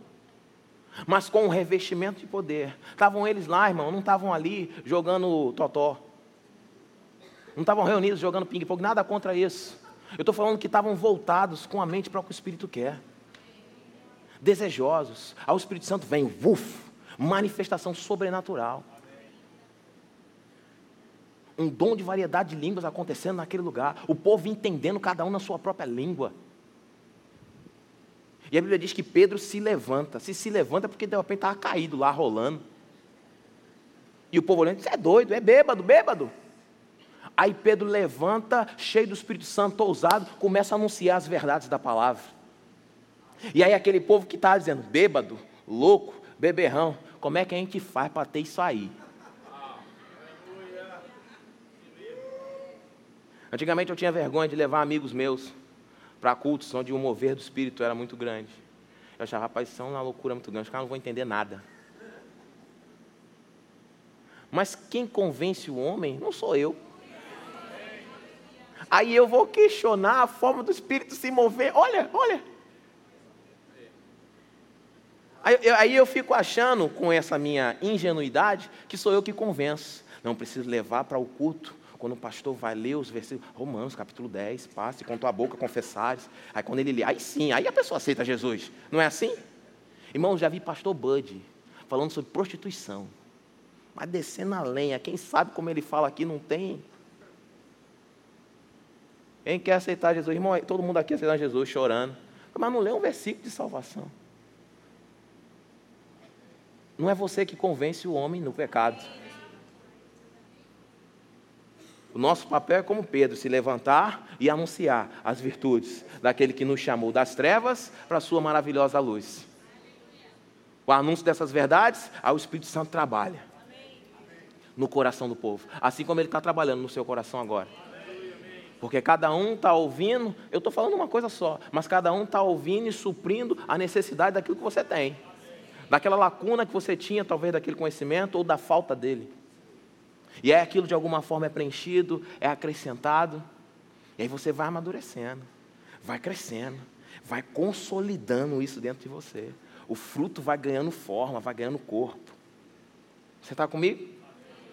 mas com um revestimento de poder. Estavam eles lá, irmão, não estavam ali jogando totó. Não estavam reunidos jogando ping-pong, nada contra isso. Eu estou falando que estavam voltados com a mente para o que o Espírito quer. Desejosos. Aí o Espírito Santo vem, uf, manifestação sobrenatural. Um dom de variedade de línguas acontecendo naquele lugar. O povo entendendo cada um na sua própria língua. E a Bíblia diz que Pedro se levanta. Se se levanta porque de repente estava caído lá, rolando. E o povo olhando, você é doido, é bêbado, bêbado. Aí Pedro levanta, cheio do Espírito Santo, ousado, começa a anunciar as verdades da palavra. E aí aquele povo que estava dizendo, bêbado, louco, beberrão, como é que a gente faz para ter isso aí? Antigamente eu tinha vergonha de levar amigos meus para cultos onde o mover do Espírito era muito grande. Eu achava, rapaz, isso é uma loucura muito grande, os caras não vão entender nada. Mas quem convence o homem não sou eu. Aí eu vou questionar a forma do Espírito se mover. Olha, olha. Aí, eu, aí eu fico achando, com essa minha ingenuidade, que sou eu que convenço. Não preciso levar para o culto quando o pastor vai ler os versículos, Romanos capítulo 10, passe com tua boca confessares. Aí quando ele lê, aí sim, aí a pessoa aceita Jesus. Não é assim? Irmão, já vi pastor Bud falando sobre prostituição. Mas descendo a lenha, quem sabe como ele fala aqui não tem. Quem quer aceitar Jesus? Irmão, todo mundo aqui aceitando Jesus chorando. Mas não lê um versículo de salvação. Não é você que convence o homem no pecado. O nosso papel é como Pedro, se levantar e anunciar as virtudes daquele que nos chamou das trevas para a sua maravilhosa luz. O anúncio dessas verdades, o Espírito Santo trabalha no coração do povo, assim como ele está trabalhando no seu coração agora. Porque cada um está ouvindo, eu estou falando uma coisa só, mas cada um está ouvindo e suprindo a necessidade daquilo que você tem, daquela lacuna que você tinha, talvez daquele conhecimento ou da falta dele. E é aquilo de alguma forma é preenchido, é acrescentado. E aí você vai amadurecendo, vai crescendo, vai consolidando isso dentro de você. O fruto vai ganhando forma, vai ganhando corpo. Você está comigo?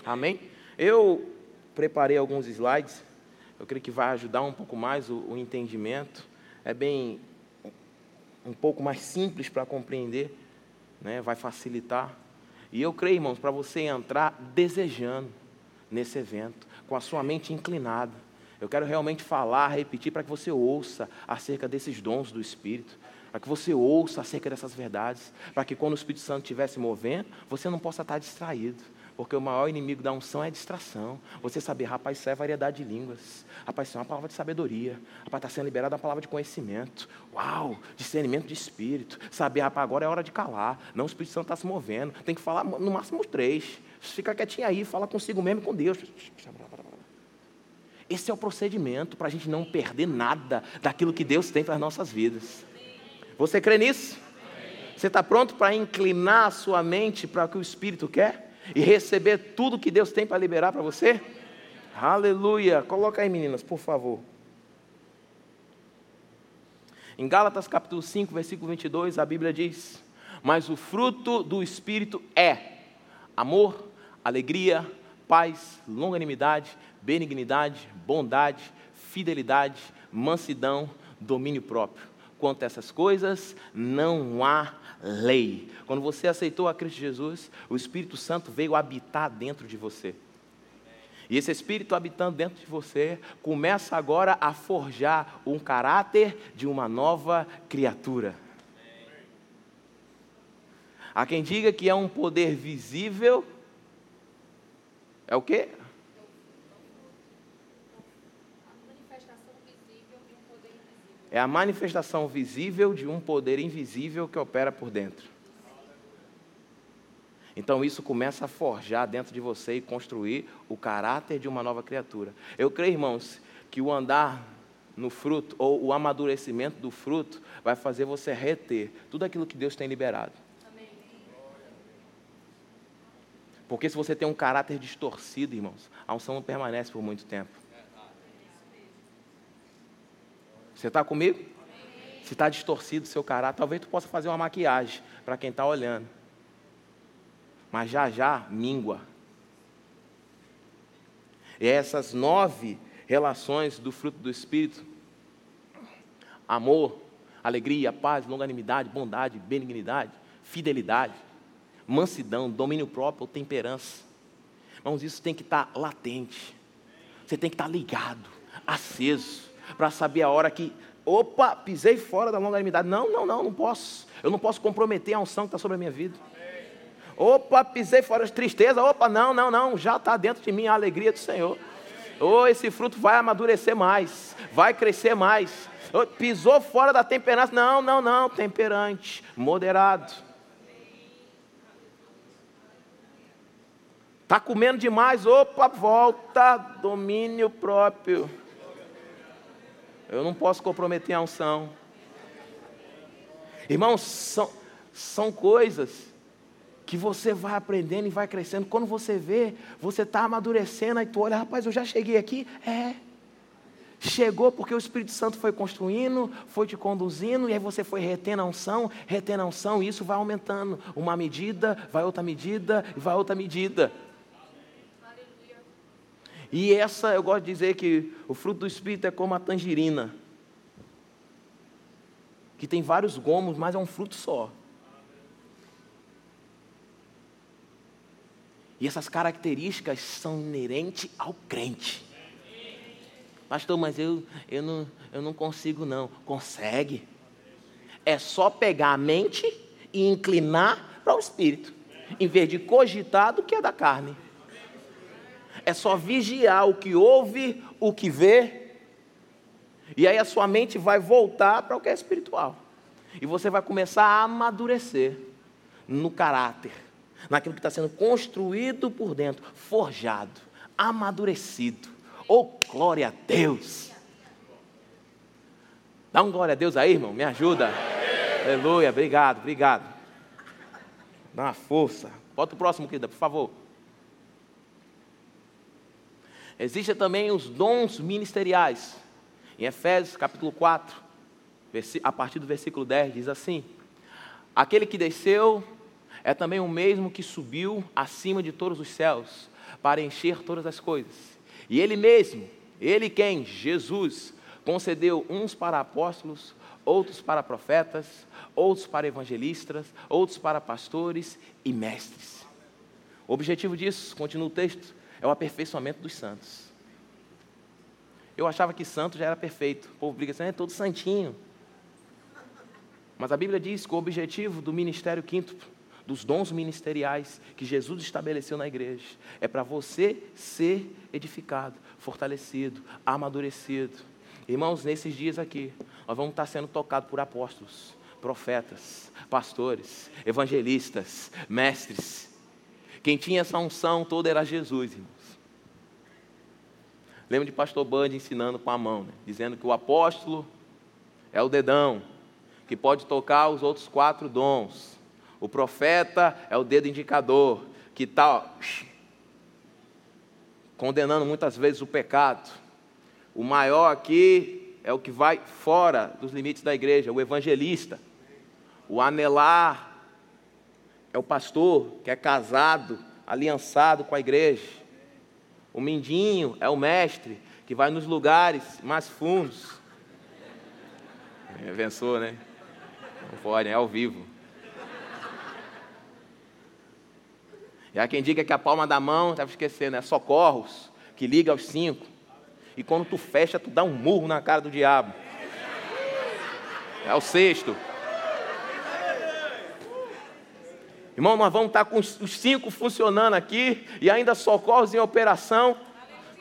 Amém? Eu preparei alguns slides. Eu creio que vai ajudar um pouco mais o, o entendimento. É bem um pouco mais simples para compreender, né? vai facilitar. E eu creio, irmãos, para você entrar desejando nesse evento, com a sua mente inclinada. Eu quero realmente falar, repetir, para que você ouça acerca desses dons do Espírito, para que você ouça acerca dessas verdades, para que quando o Espírito Santo estiver se movendo, você não possa estar distraído. Porque o maior inimigo da unção é a distração. Você saber, rapaz, isso é variedade de línguas. Rapaz, isso é uma palavra de sabedoria. Rapaz, está sendo liberada uma palavra de conhecimento. Uau, discernimento de espírito. Saber, rapaz, agora é hora de calar. Não, o Espírito Santo está se movendo. Tem que falar no máximo três. Fica quietinho aí, fala consigo mesmo com Deus. Esse é o procedimento para a gente não perder nada daquilo que Deus tem para as nossas vidas. Você crê nisso? Você está pronto para inclinar a sua mente para o que o Espírito quer? e receber tudo que Deus tem para liberar para você? Aleluia! Coloca aí, meninas, por favor. Em Gálatas capítulo 5, versículo 22, a Bíblia diz: Mas o fruto do Espírito é amor, alegria, paz, longanimidade, benignidade, bondade, fidelidade, mansidão, domínio próprio. Quanto a essas coisas, não há lei. Quando você aceitou a Cristo Jesus, o Espírito Santo veio habitar dentro de você. E esse Espírito habitando dentro de você começa agora a forjar um caráter de uma nova criatura. Há quem diga que é um poder visível. É o quê? É a manifestação visível de um poder invisível que opera por dentro. Então isso começa a forjar dentro de você e construir o caráter de uma nova criatura. Eu creio, irmãos, que o andar no fruto, ou o amadurecimento do fruto, vai fazer você reter tudo aquilo que Deus tem liberado. Porque se você tem um caráter distorcido, irmãos, a unção não permanece por muito tempo. Você está comigo? Se está distorcido o seu caráter, talvez tu possa fazer uma maquiagem para quem está olhando mas já já mingua. E essas nove relações do fruto do Espírito: amor, alegria, paz, longanimidade, bondade, benignidade, fidelidade, mansidão, domínio próprio, temperança. Irmãos, isso tem que estar tá latente. Você tem que estar tá ligado, aceso, para saber a hora que, opa, pisei fora da longanimidade. Não, não, não, não posso. Eu não posso comprometer a unção que está sobre a minha vida. Opa, pisei fora de tristeza. Opa, não, não, não. Já está dentro de mim a alegria do Senhor. Oh, esse fruto vai amadurecer mais, vai crescer mais. Oh, pisou fora da temperança. Não, não, não. Temperante, moderado. Está comendo demais. Opa, volta. Domínio próprio. Eu não posso comprometer a unção. Irmãos, são, são coisas que você vai aprendendo e vai crescendo. Quando você vê, você está amadurecendo, aí tu olha, rapaz, eu já cheguei aqui. É. Chegou porque o Espírito Santo foi construindo, foi te conduzindo, e aí você foi retendo a unção, retendo a unção, e isso vai aumentando. Uma medida, vai outra medida, e vai outra medida. E essa, eu gosto de dizer que o fruto do Espírito é como a tangerina, que tem vários gomos, mas é um fruto só. E essas características são inerentes ao crente. Pastor, mas eu, eu, não, eu não consigo não. Consegue. É só pegar a mente e inclinar para o Espírito. Em vez de cogitar do que é da carne. É só vigiar o que ouve, o que vê. E aí a sua mente vai voltar para o que é espiritual. E você vai começar a amadurecer no caráter naquilo que está sendo construído por dentro, forjado, amadurecido. Oh, glória a Deus! Dá um glória a Deus aí, irmão, me ajuda. Aleluia, obrigado, obrigado. Dá uma força. Bota o próximo, querida, por favor. Existem também os dons ministeriais. Em Efésios capítulo 4, a partir do versículo 10, diz assim: Aquele que desceu é também o mesmo que subiu acima de todos os céus para encher todas as coisas. E ele mesmo, ele quem? Jesus, concedeu uns para apóstolos, outros para profetas, outros para evangelistas, outros para pastores e mestres. O objetivo disso, continua o texto, é o aperfeiçoamento dos santos. Eu achava que santo já era perfeito. O povo briga assim, é todo santinho. Mas a Bíblia diz que o objetivo do ministério quinto dos dons ministeriais que Jesus estabeleceu na igreja. É para você ser edificado, fortalecido, amadurecido. Irmãos, nesses dias aqui, nós vamos estar sendo tocados por apóstolos, profetas, pastores, evangelistas, mestres. Quem tinha essa unção toda era Jesus, irmãos. Lembro de pastor Band ensinando com a mão, né? dizendo que o apóstolo é o dedão, que pode tocar os outros quatro dons. O profeta é o dedo indicador, que está condenando muitas vezes o pecado. O maior aqui é o que vai fora dos limites da igreja, o evangelista. O anelar é o pastor que é casado, aliançado com a igreja. O mindinho é o mestre que vai nos lugares mais fundos. É, pensou, né? Não pode, é ao vivo. E há quem diga que a palma da mão, estava esquecendo, é socorros, que liga aos cinco. E quando tu fecha, tu dá um murro na cara do diabo. É o sexto. Irmão, nós vamos estar com os cinco funcionando aqui e ainda socorros em operação.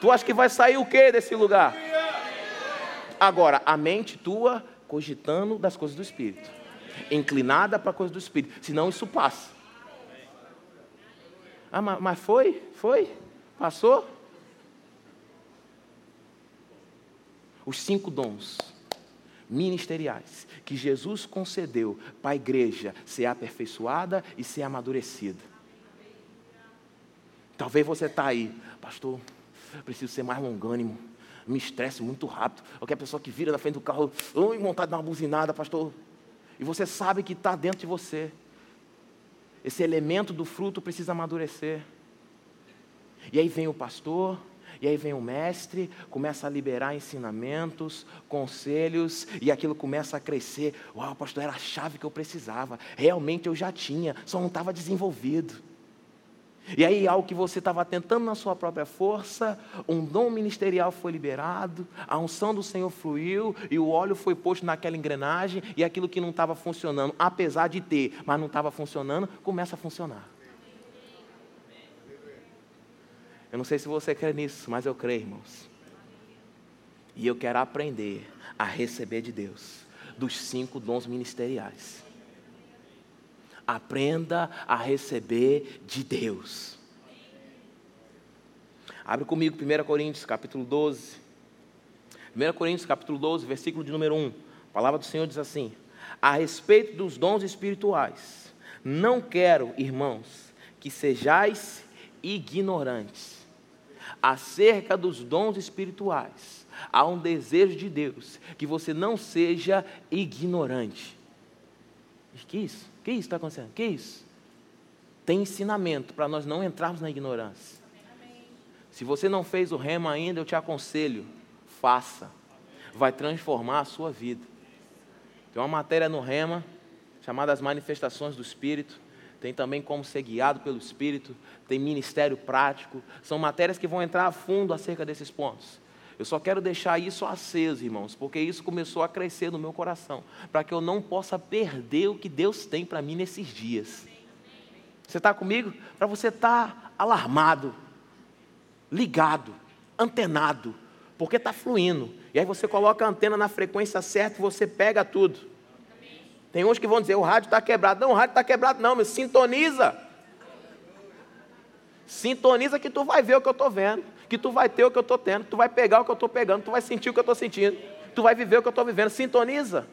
Tu acha que vai sair o que desse lugar? Agora, a mente tua cogitando das coisas do Espírito, inclinada para a coisa do Espírito, senão isso passa. Ah, mas foi? Foi? Passou? Os cinco dons ministeriais que Jesus concedeu para a igreja ser aperfeiçoada e ser amadurecida. Talvez você está aí, pastor, preciso ser mais longânimo, me estresse muito rápido. Qualquer pessoa que vira na frente do carro, oi, vontade de dar uma buzinada, pastor. E você sabe que está dentro de você. Esse elemento do fruto precisa amadurecer. E aí vem o pastor, e aí vem o mestre, começa a liberar ensinamentos, conselhos, e aquilo começa a crescer. Uau, pastor, era a chave que eu precisava. Realmente eu já tinha, só não estava desenvolvido. E aí, algo que você estava tentando na sua própria força, um dom ministerial foi liberado, a unção do Senhor fluiu e o óleo foi posto naquela engrenagem e aquilo que não estava funcionando, apesar de ter, mas não estava funcionando, começa a funcionar. Eu não sei se você crê nisso, mas eu creio, irmãos. E eu quero aprender a receber de Deus dos cinco dons ministeriais. Aprenda a receber de Deus. Abre comigo 1 Coríntios, capítulo 12. 1 Coríntios, capítulo 12, versículo de número 1. A palavra do Senhor diz assim: A respeito dos dons espirituais, não quero, irmãos, que sejais ignorantes acerca dos dons espirituais. Há um desejo de Deus que você não seja ignorante. Que isso? Que isso está acontecendo? Que isso? Tem ensinamento para nós não entrarmos na ignorância. Se você não fez o rema ainda, eu te aconselho, faça. Vai transformar a sua vida. Tem uma matéria no rema chamada As Manifestações do Espírito. Tem também como ser guiado pelo Espírito. Tem ministério prático. São matérias que vão entrar a fundo acerca desses pontos. Eu só quero deixar isso aceso, irmãos, porque isso começou a crescer no meu coração, para que eu não possa perder o que Deus tem para mim nesses dias. Você está comigo? Para você estar tá alarmado, ligado, antenado, porque está fluindo. E aí você coloca a antena na frequência certa e você pega tudo. Tem uns que vão dizer: o rádio está quebrado. Não, o rádio está quebrado, não, mas sintoniza. Sintoniza que tu vai ver o que eu estou vendo que tu vai ter o que eu estou tendo, tu vai pegar o que eu estou pegando, tu vai sentir o que eu estou sentindo, tu vai viver o que eu estou vivendo. Sintoniza.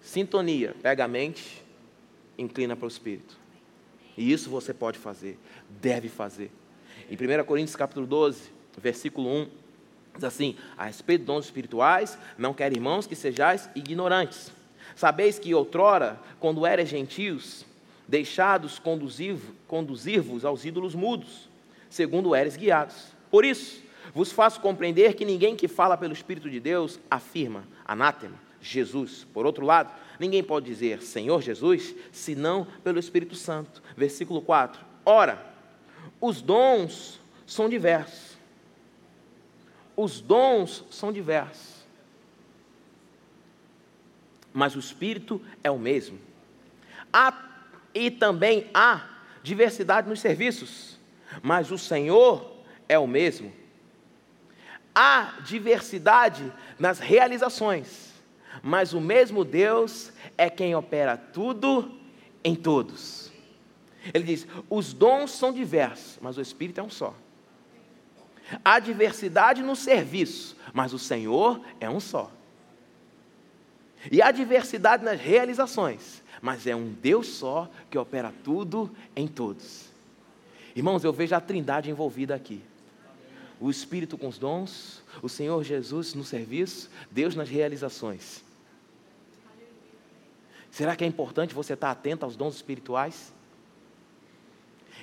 Sintonia. Pega a mente, inclina para o Espírito. E isso você pode fazer, deve fazer. Em 1 Coríntios capítulo 12, versículo 1, diz assim: A respeito de dons espirituais, não quero, irmãos, que sejais ignorantes. Sabeis que outrora, quando eres gentios, deixados conduzir-vos aos ídolos mudos, segundo eres guiados por isso, vos faço compreender que ninguém que fala pelo Espírito de Deus afirma anátema, Jesus. Por outro lado, ninguém pode dizer Senhor Jesus, senão pelo Espírito Santo. Versículo 4. Ora, os dons são diversos. Os dons são diversos. Mas o Espírito é o mesmo. Há, e também há diversidade nos serviços. Mas o Senhor é o mesmo. Há diversidade nas realizações, mas o mesmo Deus é quem opera tudo em todos. Ele diz: os dons são diversos, mas o Espírito é um só. Há diversidade no serviço, mas o Senhor é um só. E há diversidade nas realizações, mas é um Deus só que opera tudo em todos. Irmãos, eu vejo a trindade envolvida aqui. O Espírito com os dons, o Senhor Jesus no serviço, Deus nas realizações. Será que é importante você estar atento aos dons espirituais?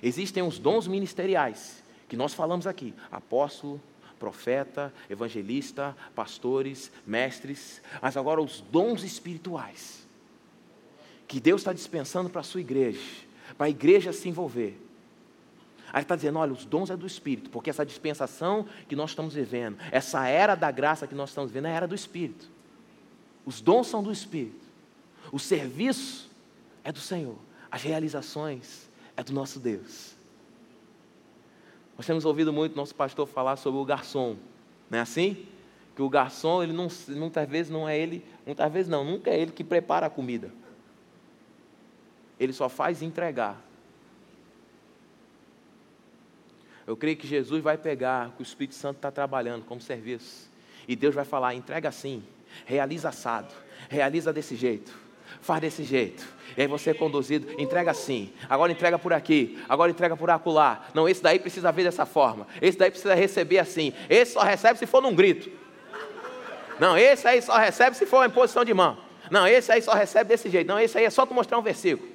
Existem os dons ministeriais, que nós falamos aqui: apóstolo, profeta, evangelista, pastores, mestres, mas agora os dons espirituais, que Deus está dispensando para a sua igreja, para a igreja se envolver. Aí está dizendo: olha, os dons é do Espírito, porque essa dispensação que nós estamos vivendo, essa era da graça que nós estamos vivendo, é a era do Espírito. Os dons são do Espírito. O serviço é do Senhor. As realizações é do nosso Deus. Nós temos ouvido muito nosso pastor falar sobre o garçom, não é assim? Que o garçom, ele não, muitas vezes não é ele, muitas vezes não, nunca é ele que prepara a comida. Ele só faz entregar. Eu creio que Jesus vai pegar que o Espírito Santo está trabalhando como serviço. E Deus vai falar: entrega assim, realiza assado, realiza desse jeito faz desse jeito. E aí você é conduzido, entrega assim, agora entrega por aqui, agora entrega por acolá. Não, esse daí precisa ver dessa forma, esse daí precisa receber assim, esse só recebe se for num grito. Não, esse aí só recebe se for em posição de mão. Não, esse aí só recebe desse jeito. Não, esse aí é só tu mostrar um versículo.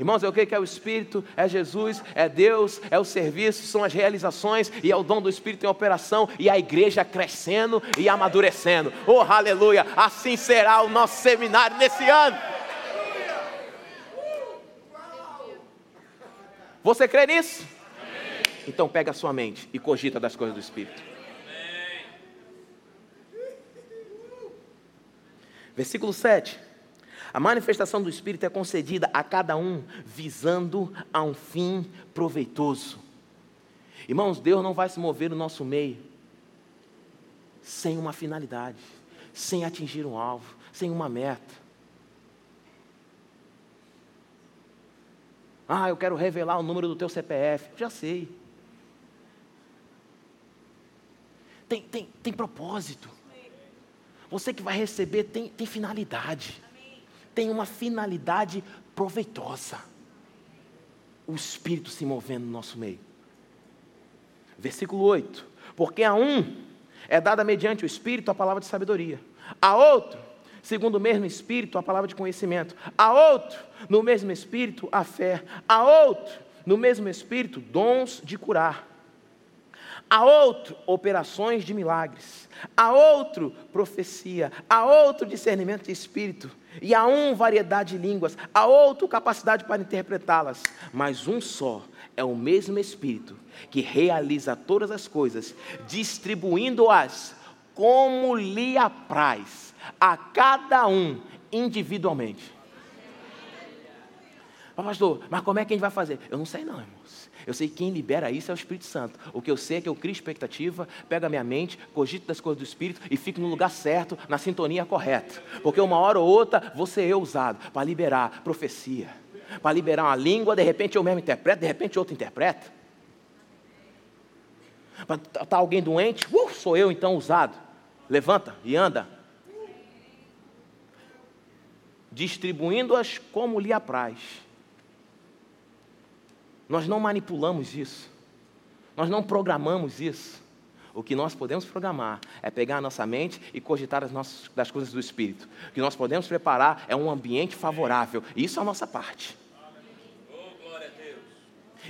Irmãos, eu creio que é o Espírito, é Jesus, é Deus, é o serviço, são as realizações e é o dom do Espírito em operação e a igreja crescendo e amadurecendo. Oh, aleluia! Assim será o nosso seminário nesse ano. Você crê nisso? Então pega a sua mente e cogita das coisas do Espírito. Versículo 7. A manifestação do Espírito é concedida a cada um visando a um fim proveitoso. Irmãos, Deus não vai se mover no nosso meio sem uma finalidade, sem atingir um alvo, sem uma meta. Ah, eu quero revelar o número do teu CPF. Já sei. Tem, tem, tem propósito. Você que vai receber tem, tem finalidade tem uma finalidade proveitosa. O Espírito se movendo no nosso meio. Versículo 8: Porque a um é dada mediante o Espírito a palavra de sabedoria, a outro, segundo o mesmo Espírito, a palavra de conhecimento, a outro, no mesmo Espírito, a fé, a outro, no mesmo Espírito, dons de curar. A outro operações de milagres, a outro profecia, a outro discernimento de espírito, e a um variedade de línguas, a outro capacidade para interpretá-las, mas um só é o mesmo Espírito que realiza todas as coisas, distribuindo-as como lhe apraz, a cada um individualmente. Pastor, mas como é que a gente vai fazer? Eu não sei não, irmãos. Eu sei que quem libera isso é o Espírito Santo. O que eu sei é que eu crio expectativa, pego a minha mente, cogito das coisas do Espírito e fico no lugar certo, na sintonia correta. Porque uma hora ou outra ser eu usado para liberar profecia, para liberar uma língua, de repente eu mesmo interpreto, de repente outro interpreta. Estar tá alguém doente, uh, sou eu então usado. Levanta e anda. Distribuindo-as como lhe apraz nós não manipulamos isso. Nós não programamos isso. O que nós podemos programar é pegar a nossa mente e cogitar as nossas, das coisas do Espírito. O que nós podemos preparar é um ambiente favorável. Isso é a nossa parte.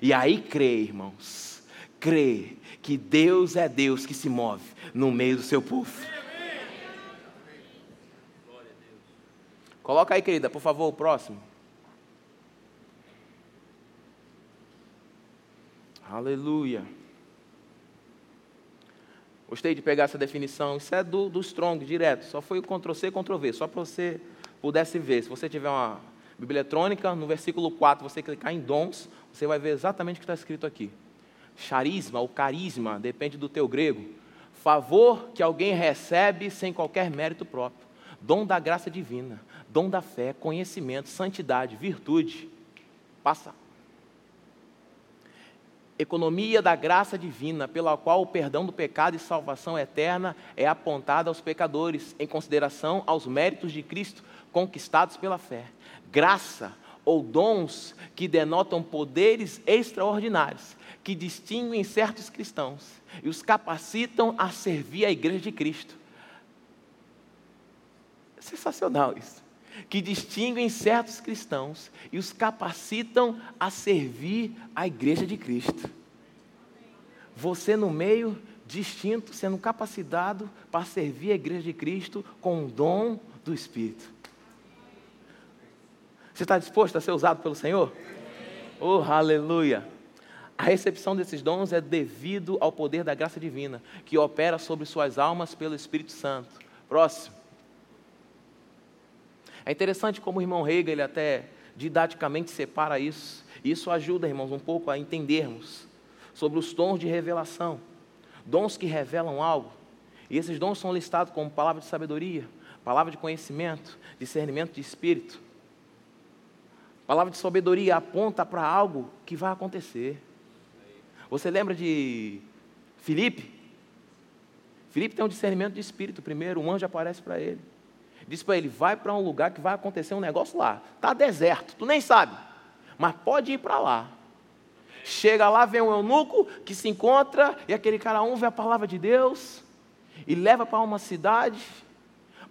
E aí crê, irmãos. Crê que Deus é Deus que se move no meio do seu povo. Coloca aí, querida, por favor, o próximo. Aleluia. Gostei de pegar essa definição. Isso é do, do Strong, direto. Só foi o Ctrl-C, Ctrl-V. Só para você pudesse ver. Se você tiver uma Bíblia eletrônica, no versículo 4, você clicar em dons, você vai ver exatamente o que está escrito aqui. Charisma ou carisma, depende do teu grego. Favor que alguém recebe sem qualquer mérito próprio. Dom da graça divina. Dom da fé, conhecimento, santidade, virtude. Passa economia da graça divina, pela qual o perdão do pecado e salvação eterna é apontada aos pecadores, em consideração aos méritos de Cristo conquistados pela fé. Graça ou dons que denotam poderes extraordinários, que distinguem certos cristãos e os capacitam a servir a igreja de Cristo. Sensacional isso. Que distinguem certos cristãos e os capacitam a servir a igreja de Cristo. Você no meio, distinto, sendo capacitado para servir a igreja de Cristo com o dom do Espírito. Você está disposto a ser usado pelo Senhor? Oh, aleluia! A recepção desses dons é devido ao poder da graça divina, que opera sobre suas almas pelo Espírito Santo. Próximo. É interessante como o irmão Reiga, ele até didaticamente separa isso. Isso ajuda, irmãos, um pouco a entendermos sobre os dons de revelação. Dons que revelam algo. E esses dons são listados como palavra de sabedoria, palavra de conhecimento, discernimento de espírito, palavra de sabedoria aponta para algo que vai acontecer. Você lembra de Filipe? Filipe tem um discernimento de espírito primeiro, um anjo aparece para ele. Diz para ele: vai para um lugar que vai acontecer um negócio lá. Está deserto, tu nem sabe, mas pode ir para lá. Chega lá, vem um eunuco que se encontra, e aquele cara ouve a palavra de Deus e leva para uma cidade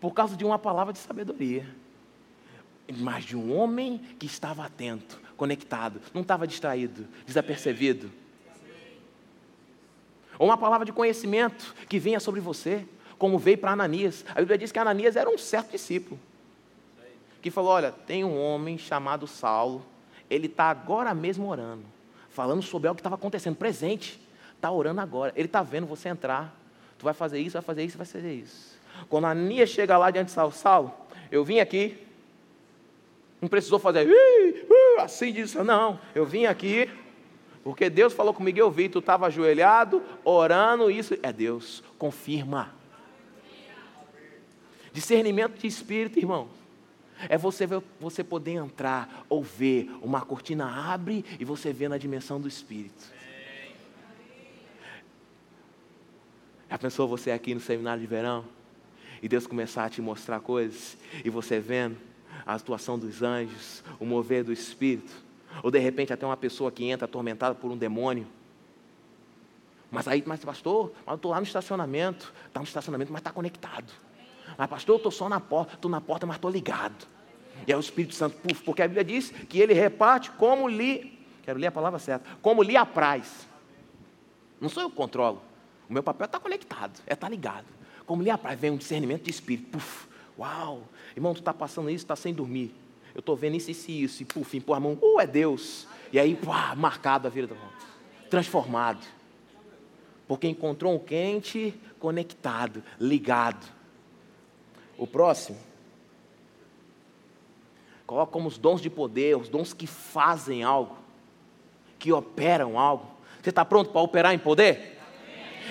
por causa de uma palavra de sabedoria mas de um homem que estava atento, conectado, não estava distraído, desapercebido. Ou uma palavra de conhecimento que venha sobre você, como veio para Ananias. A Bíblia diz que Ananias era um certo discípulo. Que falou: Olha, tem um homem chamado Saulo, ele está agora mesmo orando, falando sobre algo que estava acontecendo, presente, está orando agora, ele está vendo você entrar, tu vai fazer isso, vai fazer isso, vai fazer isso. Quando Ananias chega lá diante de Saulo, Saulo, eu vim aqui, não precisou fazer assim disso. Não, eu vim aqui porque Deus falou comigo, eu vi, tu estava ajoelhado, orando, isso é Deus, confirma. Discernimento de espírito, irmão. É você, você poder entrar ou ver, uma cortina abre e você vê na dimensão do espírito. Já pensou você aqui no seminário de verão? E Deus começar a te mostrar coisas e você vendo? a atuação dos anjos, o mover do Espírito, ou de repente até uma pessoa que entra atormentada por um demônio. Mas aí, mas pastor, mas eu estou lá no estacionamento, está no estacionamento, mas está conectado. Mas pastor, eu estou só na porta, estou na porta, mas estou ligado. E aí o Espírito Santo, puf, porque a Bíblia diz que ele reparte como lhe, quero ler a palavra certa, como lhe apraz. Não sou eu que controlo. O meu papel está conectado, é estar tá ligado. Como lhe apraz, vem um discernimento de espírito, puf, Uau, irmão, tu está passando isso, está sem dormir. Eu estou vendo isso, isso e isso. E puf, impor a mão, uh, é Deus. E aí, pá, marcado a vida do irmão. Transformado. Porque encontrou um quente conectado, ligado. O próximo. Coloca como os dons de poder, os dons que fazem algo, que operam algo. Você está pronto para operar em poder?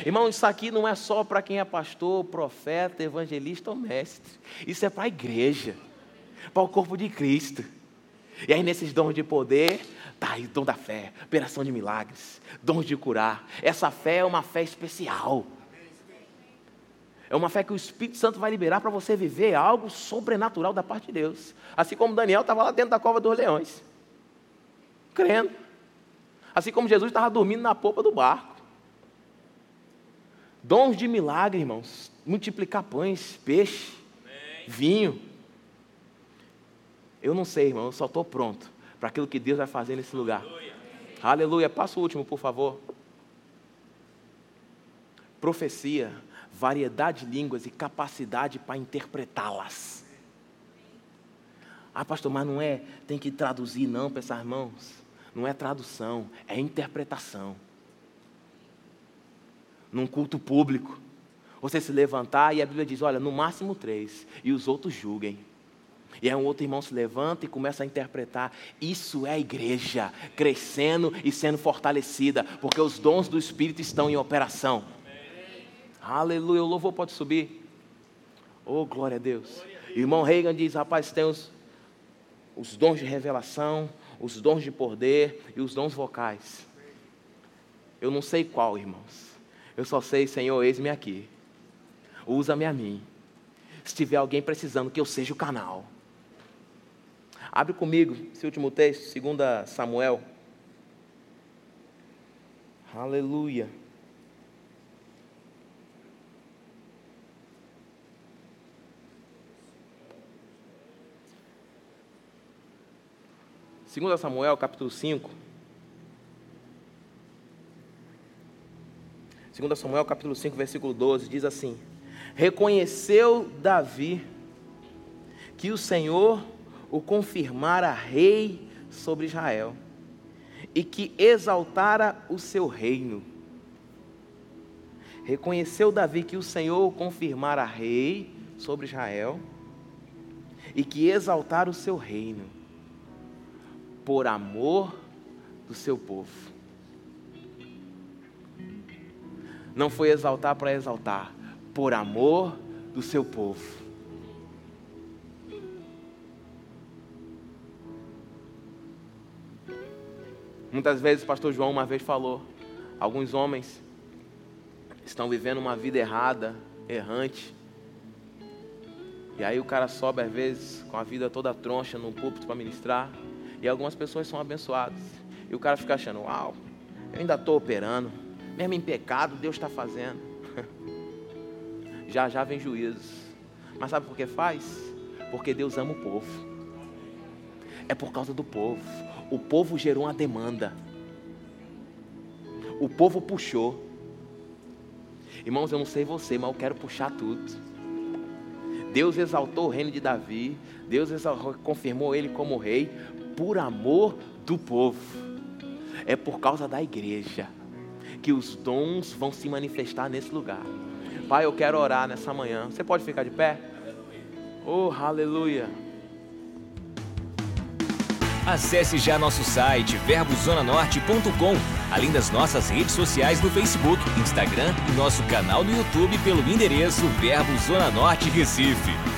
Irmão, isso aqui não é só para quem é pastor, profeta, evangelista ou mestre. Isso é para a igreja, para o corpo de Cristo. E aí, nesses dons de poder, tá aí o dom da fé, operação de milagres, dons de curar. Essa fé é uma fé especial. É uma fé que o Espírito Santo vai liberar para você viver algo sobrenatural da parte de Deus. Assim como Daniel estava lá dentro da cova dos leões, crendo. Assim como Jesus estava dormindo na popa do barco. Dons de milagre, irmãos. Multiplicar pães, peixe, Amém. vinho. Eu não sei, irmão, eu só estou pronto para aquilo que Deus vai fazer nesse lugar. Aleluia. Aleluia. Passa o último, por favor. Profecia, variedade de línguas e capacidade para interpretá-las. Ah, pastor, mas não é, tem que traduzir não para essas mãos. Não é tradução, é interpretação num culto público. Você se levantar e a Bíblia diz: olha, no máximo três, e os outros julguem. E aí um outro irmão se levanta e começa a interpretar. Isso é a igreja crescendo e sendo fortalecida, porque os dons do Espírito estão em operação. Aleluia, o louvor pode subir. Oh, glória a Deus. Glória a Deus. Irmão Reagan diz: rapaz, tem os, os dons de revelação, os dons de poder e os dons vocais. Eu não sei qual, irmãos. Eu só sei, Senhor, eis-me aqui. Usa-me a mim. Se tiver alguém precisando, que eu seja o canal. Abre comigo esse último texto, 2 Samuel. Aleluia. Segunda Samuel, capítulo 5. 2 Samuel capítulo 5, versículo 12, diz assim: Reconheceu Davi que o Senhor o confirmara rei sobre Israel e que exaltara o seu reino. Reconheceu Davi que o Senhor o confirmara rei sobre Israel e que exaltara o seu reino por amor do seu povo. não foi exaltar para exaltar, por amor do seu povo. Muitas vezes o pastor João uma vez falou, alguns homens estão vivendo uma vida errada, errante. E aí o cara sobe às vezes com a vida toda troncha no púlpito para ministrar, e algumas pessoas são abençoadas. E o cara fica achando, uau, eu ainda estou operando mesmo em pecado, Deus está fazendo. já já vem juízos. Mas sabe por que faz? Porque Deus ama o povo. É por causa do povo. O povo gerou uma demanda. O povo puxou. Irmãos, eu não sei você, mas eu quero puxar tudo. Deus exaltou o reino de Davi, Deus confirmou ele como rei por amor do povo. É por causa da igreja que os dons vão se manifestar nesse lugar. Pai, eu quero orar nessa manhã. Você pode ficar de pé? Oh, aleluia. Acesse já nosso site verbozonanorte.com, além das nossas redes sociais no Facebook, Instagram e nosso canal no YouTube pelo endereço Verbo Zona Norte Recife.